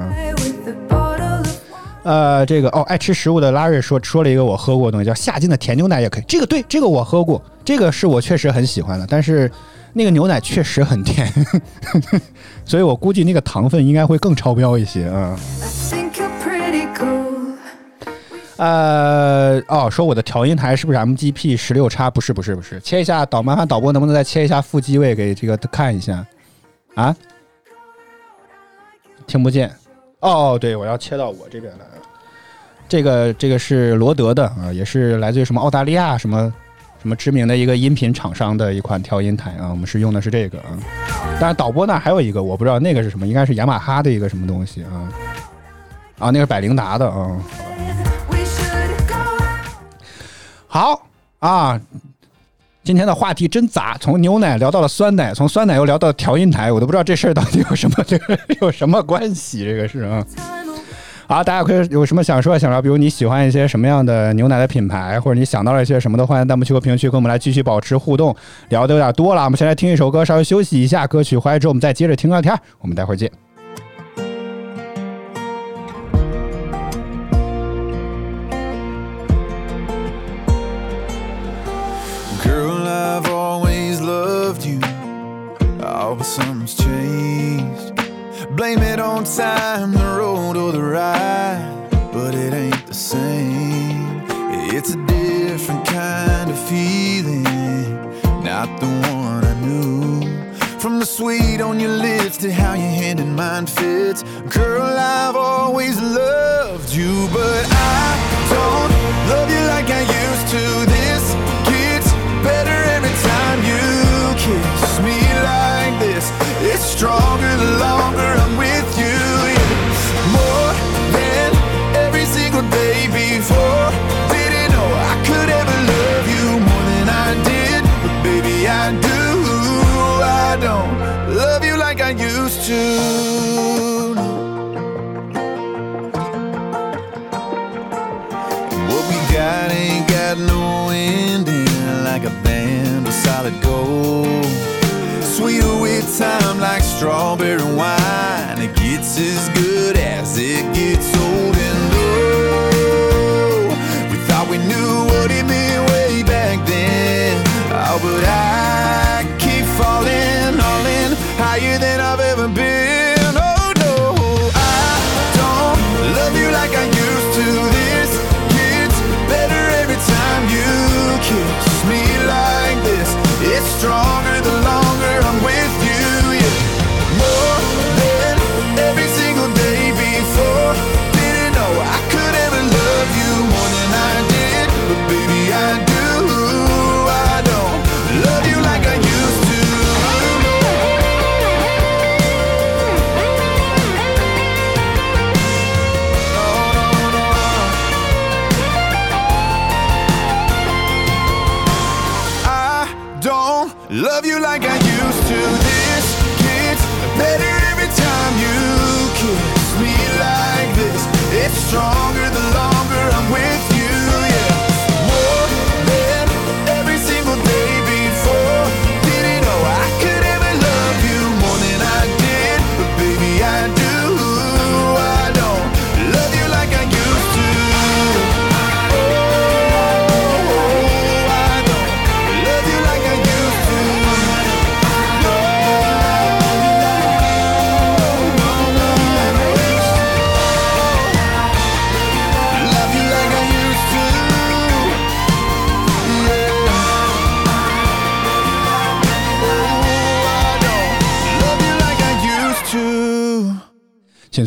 S1: 呃，这个哦，爱吃食物的拉瑞说说了一个我喝过的东西，叫夏金的甜牛奶也可以。这个对，这个我喝过，这个是我确实很喜欢的，但是那个牛奶确实很甜，所以我估计那个糖分应该会更超标一些啊。呃，哦，说我的调音台是不是 MGP 十六叉？不是，不是，不是。切一下导，麻烦导播能不能再切一下副机位给这个看一下？啊？听不见。哦，对，我要切到我这边来。这个这个是罗德的啊，也是来自于什么澳大利亚什么什么知名的一个音频厂商的一款调音台啊。我们是用的是这个啊。但是导播那还有一个，我不知道那个是什么，应该是雅马哈的一个什么东西啊。啊，那个是百灵达的啊。好啊，今天的话题真杂，从牛奶聊到了酸奶，从酸奶又聊到调音台，我都不知道这事儿到底有什么这个 有什么关系，这个是啊。
S7: Time away.
S1: 好，大家可以有什么想说想聊，比如你喜欢一些什么样的牛奶的品牌，或者你想到了一些什么的，欢迎弹幕区和评论区跟我们来继续保持互动。聊的有点多了，我们先来听一首歌，稍微休息一下，歌曲回来之后我们再接着听聊天，我们待会儿见。
S4: Girl, I've always loved you. Blame it on time, the road, or the ride. But it ain't the same. It's a different kind of feeling. Not the one I knew. From the sweet on your lips to how your hand in mine fits. Girl, I've always loved you, but I don't love you like I used to. No. What we got ain't got no ending like a band of solid gold. Sweeter with time like strawberry wine. It gets as good as it gets old. And oh, we thought we knew what it meant way back then. Oh, but I keep falling, all in higher than I've ever been.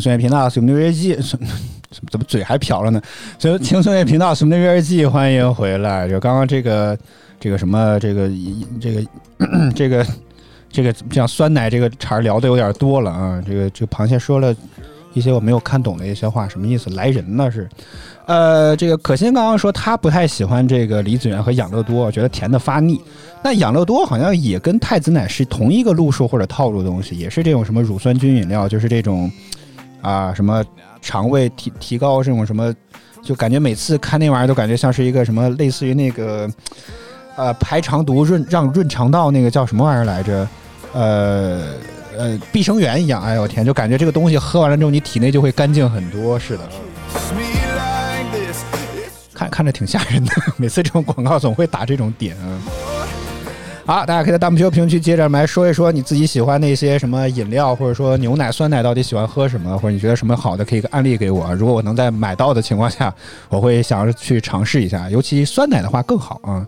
S4: Don't love you like I used to.
S1: 请随缘频道，是我们的约机。怎么怎么嘴还瓢了呢？所以轻松乐频道《什么的月日记》，欢迎回来。就刚刚这个这个什么这个这个这个这个像酸奶这个茬聊的有点多了啊。这个这个螃蟹说了一些我没有看懂的一些话，什么意思？来人了是？呃，这个可心刚刚说他不太喜欢这个李子园和养乐多，觉得甜的发腻。那养乐多好像也跟太子奶是同一个路数或者套路的东西，也是这种什么乳酸菌饮料，就是这种啊什么肠胃提提高这种什么，就感觉每次看那玩意儿都感觉像是一个什么类似于那个呃排肠毒润让润肠道那个叫什么玩意儿来着？呃呃碧生源一样。哎呦我天，就感觉这个东西喝完了之后，你体内就会干净很多似的。看看着挺吓人的，每次这种广告总会打这种点啊。好，大家可以在弹幕区、评论区接着来说一说你自己喜欢那些什么饮料，或者说牛奶、酸奶到底喜欢喝什么，或者你觉得什么好的，可以个案例给我。如果我能在买到的情况下，我会想着去尝试一下，尤其酸奶的话更好啊。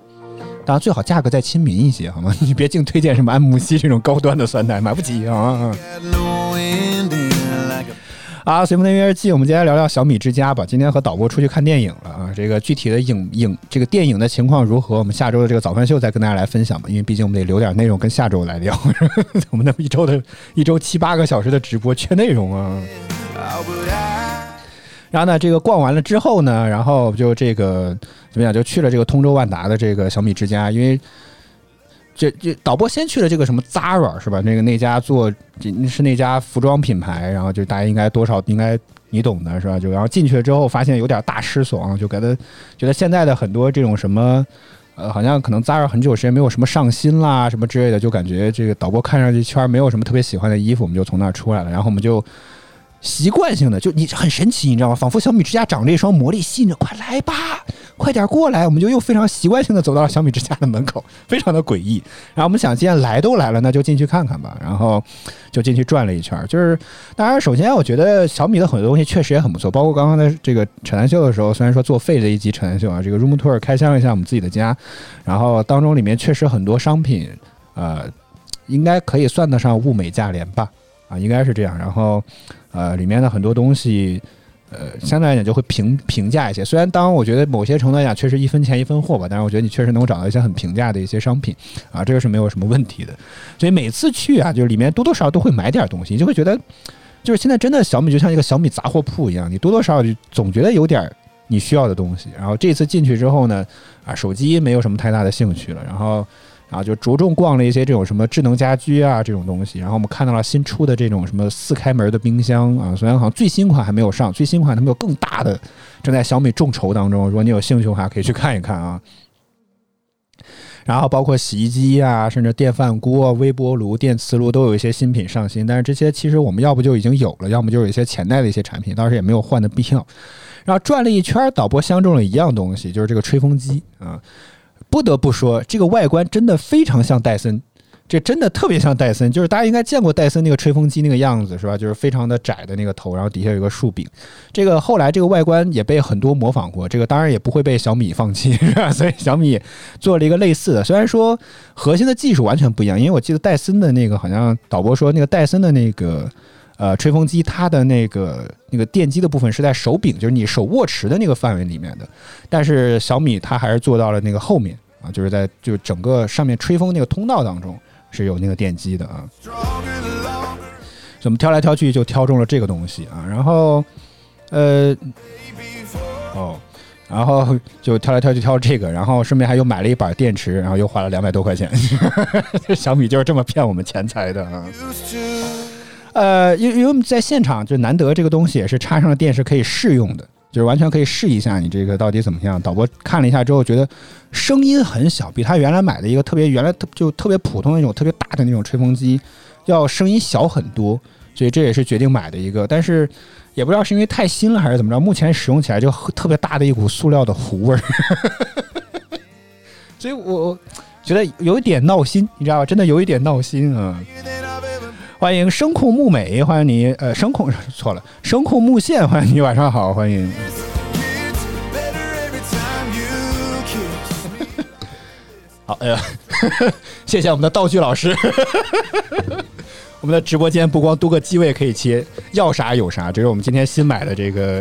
S1: 当然最好价格再亲民一些，好吗？你别净推荐什么安慕希这种高端的酸奶，买不起啊。啊，随风的音乐季，我们今天聊聊小米之家吧。今天和导播出去看电影了啊，这个具体的影影这个电影的情况如何，我们下周的这个早饭秀再跟大家来分享吧。因为毕竟我们得留点内容跟下周来聊，我们那么一周的一周七八个小时的直播缺内容啊。然后呢，这个逛完了之后呢，然后就这个怎么样，就去了这个通州万达的这个小米之家，因为。这这导播先去了这个什么 Zara 是吧？那个那家做是那家服装品牌，然后就大家应该多少应该你懂的是吧？就然后进去了之后发现有点大失所望，就觉得觉得现在的很多这种什么呃，好像可能 Zara 很久时间没有什么上新啦什么之类的，就感觉这个导播看上去圈没有什么特别喜欢的衣服，我们就从那儿出来了，然后我们就。习惯性的就你很神奇，你知道吗？仿佛小米之家长着一双魔力吸引着，快来吧，快点过来！我们就又非常习惯性的走到了小米之家的门口，非常的诡异。然后我们想，既然来都来了，那就进去看看吧。然后就进去转了一圈。就是当然，首先我觉得小米的很多东西确实也很不错，包括刚刚的这个扯淡秀的时候，虽然说作废了一集扯淡秀啊，这个 room tour 开箱了一下我们自己的家，然后当中里面确实很多商品，呃，应该可以算得上物美价廉吧。啊，应该是这样。然后，呃，里面的很多东西，呃，相对来讲就会平平价一些。虽然，当我觉得某些程度来讲确实一分钱一分货吧，但是我觉得你确实能够找到一些很平价的一些商品，啊，这个是没有什么问题的。所以每次去啊，就是里面多多少少都会买点东西，你就会觉得，就是现在真的小米就像一个小米杂货铺一样，你多多少少就总觉得有点你需要的东西。然后这次进去之后呢，啊，手机没有什么太大的兴趣了，然后。啊，就着重逛了一些这种什么智能家居啊这种东西，然后我们看到了新出的这种什么四开门的冰箱啊，虽然好像最新款还没有上，最新款他们有更大的，正在小米众筹当中，如果你有兴趣的话，可以去看一看啊。然后包括洗衣机啊，甚至电饭锅、微波炉、电磁炉都有一些新品上新，但是这些其实我们要不就已经有了，要么就有一些潜在的一些产品，当时也没有换的必要。然后转了一圈，导播相中了一样东西，就是这个吹风机啊。不得不说，这个外观真的非常像戴森，这真的特别像戴森。就是大家应该见过戴森那个吹风机那个样子，是吧？就是非常的窄的那个头，然后底下有个竖柄。这个后来这个外观也被很多模仿过，这个当然也不会被小米放弃，是吧？所以小米做了一个类似的，虽然说核心的技术完全不一样，因为我记得戴森的那个好像导播说，那个戴森的那个呃吹风机，它的那个那个电机的部分是在手柄，就是你手握持的那个范围里面的，但是小米它还是做到了那个后面。啊，就是在就整个上面吹风那个通道当中是有那个电机的啊，怎么挑来挑去就挑中了这个东西啊，然后呃哦，然后就挑来挑去挑这个，然后顺便还又买了一把电池，然后又花了两百多块钱，小米就是这么骗我们钱财的啊。呃，因因为我们在现场就难得这个东西也是插上了电是可以试用的。就是完全可以试一下你这个到底怎么样。导播看了一下之后，觉得声音很小，比他原来买的一个特别原来特就特别普通的那种特别大的那种吹风机要声音小很多，所以这也是决定买的一个。但是也不知道是因为太新了还是怎么着，目前使用起来就特别大的一股塑料的糊味儿，所以我觉得有一点闹心，你知道吧？真的有一点闹心啊。欢迎声控木美，欢迎你，呃，声控 错了，声控木线，欢迎你，晚上好，欢迎。好，哎呀，谢谢我们的道具老师。我们的直播间不光多个机位可以切，要啥有啥，这是我们今天新买的这个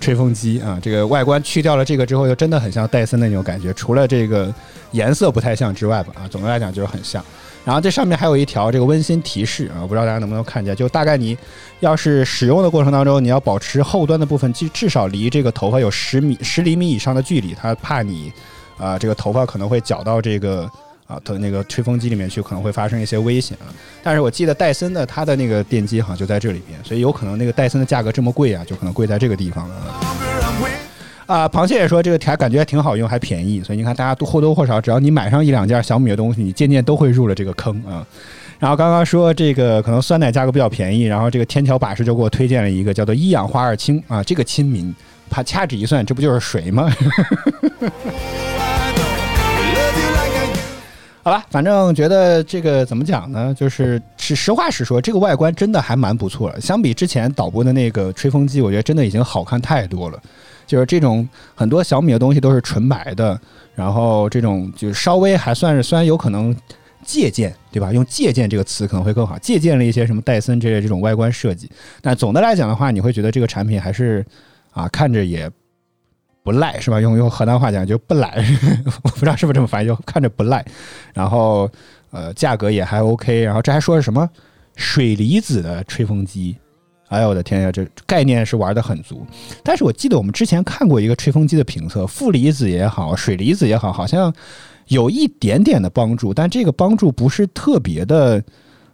S1: 吹风机啊。这个外观去掉了这个之后，就真的很像戴森的那种感觉，除了这个颜色不太像之外吧，啊，总的来讲就是很像。然后这上面还有一条这个温馨提示啊，不知道大家能不能看见，就大概你要是使用的过程当中，你要保持后端的部分至至少离这个头发有十米十厘米以上的距离，它怕你啊、这个头发可能会绞到这个啊的那个吹风机里面去，可能会发生一些危险啊。但是我记得戴森的它的那个电机好像就在这里边，所以有可能那个戴森的价格这么贵啊，就可能贵在这个地方了。啊，螃蟹也说这个还感觉还挺好用，还便宜，所以你看大家都或多或少，只要你买上一两件小米的东西，你渐渐都会入了这个坑啊。然后刚刚说这个可能酸奶价格比较便宜，然后这个天桥把式就给我推荐了一个叫做一氧化二氢啊，这个亲民，怕掐指一算，这不就是水吗？好吧，反正觉得这个怎么讲呢？就是是实话实说，这个外观真的还蛮不错的。相比之前导播的那个吹风机，我觉得真的已经好看太多了。就是这种很多小米的东西都是纯白的，然后这种就稍微还算是，虽然有可能借鉴，对吧？用借鉴这个词可能会更好，借鉴了一些什么戴森这类这种外观设计。但总的来讲的话，你会觉得这个产品还是啊，看着也不赖，是吧？用用河南话讲就不赖，我不知道是不是这么翻译，就看着不赖。然后呃，价格也还 OK。然后这还说是什么水离子的吹风机？哎呦我的天呀，这概念是玩的很足。但是我记得我们之前看过一个吹风机的评测，负离子也好，水离子也好，好像有一点点的帮助，但这个帮助不是特别的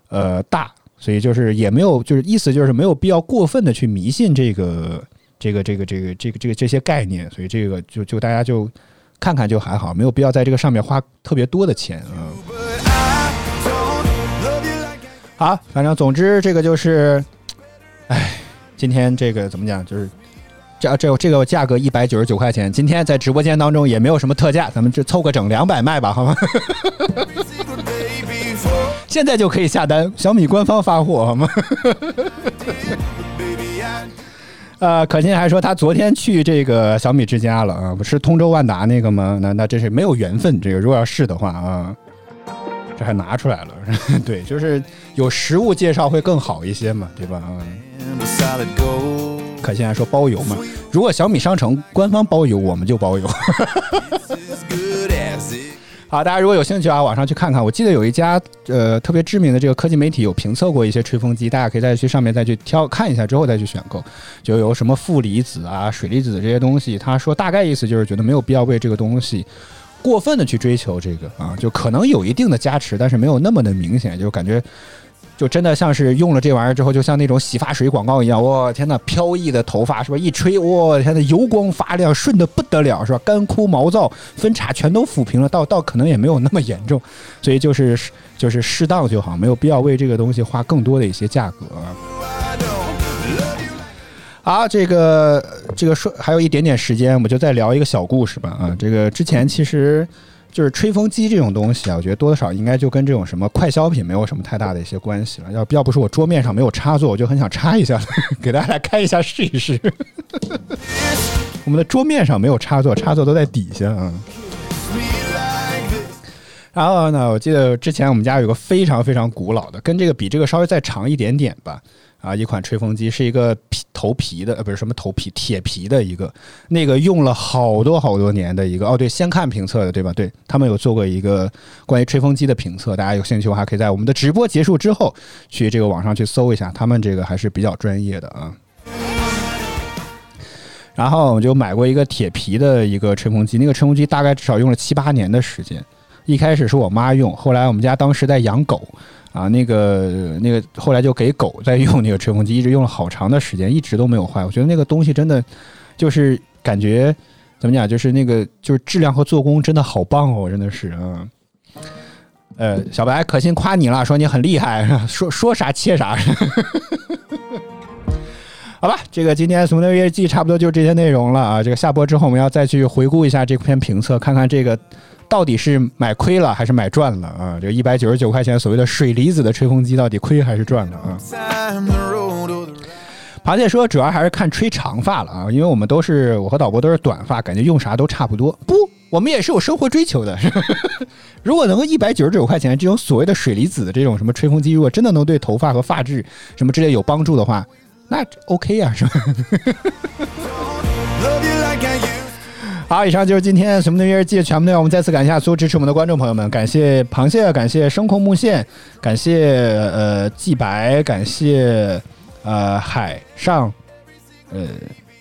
S1: 呃大，所以就是也没有，就是意思就是没有必要过分的去迷信这个这个这个这个这个这个这些概念，所以这个就就大家就看看就还好，没有必要在这个上面花特别多的钱啊。好，反正总之这个就是，哎，今天这个怎么讲，就是这这这个价格一百九十九块钱，今天在直播间当中也没有什么特价，咱们就凑个整两百卖吧，好吗？现在就可以下单，小米官方发货好吗？呃，可心还说他昨天去这个小米之家了啊，不是通州万达那个吗？那那真是没有缘分。这个如果要是的话啊，这还拿出来了，对，就是有实物介绍会更好一些嘛，对吧？啊，可现在说包邮嘛，如果小米商城官方包邮，我们就包邮。好，大家如果有兴趣啊，网上去看看。我记得有一家呃特别知名的这个科技媒体有评测过一些吹风机，大家可以再去上面再去挑看一下，之后再去选购。就有什么负离子啊、水离子这些东西，他说大概意思就是觉得没有必要为这个东西过分的去追求这个啊，就可能有一定的加持，但是没有那么的明显，就感觉。就真的像是用了这玩意儿之后，就像那种洗发水广告一样，哇天呐，飘逸的头发是吧？一吹，哇天呐，油光发亮，顺的不得了是吧？干枯毛躁分叉全都抚平了，倒倒可能也没有那么严重，所以就是就是适当就好，没有必要为这个东西花更多的一些价格。好，这个这个说还有一点点时间，我们就再聊一个小故事吧。啊，这个之前其实。就是吹风机这种东西啊，我觉得多多少应该就跟这种什么快消品没有什么太大的一些关系了。要要不是我桌面上没有插座，我就很想插一下，给大家来开一下试一试。我们的桌面上没有插座，插座都在底下啊。然后呢，我记得之前我们家有个非常非常古老的，跟这个比这个稍微再长一点点吧。啊，一款吹风机是一个皮头皮的，呃，不是什么头皮，铁皮的一个，那个用了好多好多年的一个。哦，对，先看评测的，对吧？对他们有做过一个关于吹风机的评测，大家有兴趣的话，可以在我们的直播结束之后去这个网上去搜一下，他们这个还是比较专业的啊。然后我就买过一个铁皮的一个吹风机，那个吹风机大概至少用了七八年的时间。一开始是我妈用，后来我们家当时在养狗。啊，那个那个，后来就给狗在用那个吹风机，一直用了好长的时间，一直都没有坏。我觉得那个东西真的就是感觉怎么讲，就是那个就是质量和做工真的好棒哦，真的是啊。呃，小白可心夸你了，说你很厉害，说说啥切啥。好吧，这个今天《俗的日记》差不多就这些内容了啊。这个下播之后，我们要再去回顾一下这篇评测，看看这个。到底是买亏了还是买赚了啊？这一百九十九块钱所谓的水离子的吹风机，到底亏还是赚了啊？螃蟹说主要还是看吹长发了啊，因为我们都是我和导播都是短发，感觉用啥都差不多。不，我们也是有生活追求的。是 吧如果能够一百九十九块钱这种所谓的水离子的这种什么吹风机，如果真的能对头发和发质什么之类有帮助的话，那 OK 呀、是吧？好，以上就是今天《什么的约日记》全部内容。我们再次感谢所有支持我们的观众朋友们，感谢螃蟹，感谢声控木线，感谢呃季白，感谢呃海上呃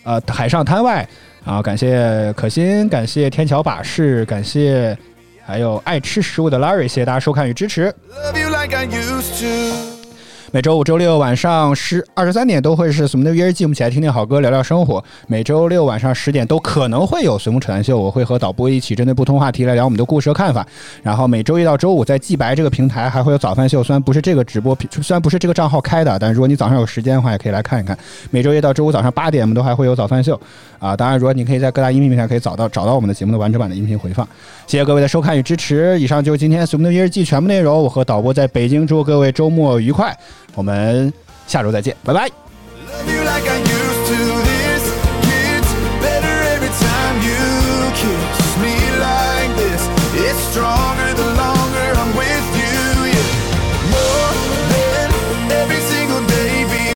S1: 呃海上滩外啊，感谢可心，感谢天桥把式，感谢还有爱吃食物的 Larry，谢谢大家收看与支持。
S8: love you like I used to.
S1: 每周五、周六晚上十二十三点都会是随梦的约日记，我们一起来听听好歌，聊聊生活。每周六晚上十点都可能会有随梦扯淡秀，我会和导播一起针对不同话题来聊我们的故事和看法。然后每周一到周五在季白这个平台还会有早饭秀，虽然不是这个直播平，虽然不是这个账号开的，但如果你早上有时间的话，也可以来看一看。每周一到周五早上八点，我们都还会有早饭秀啊。当然，如果你可以在各大音频平台可以找到找到我们的节目的完整版的音频回放。谢谢各位的收看与支持。以上就是今天随梦的日记全部内容。我和导播在北京，祝各位周末愉快。我们下周再见，拜拜。
S8: Love you like I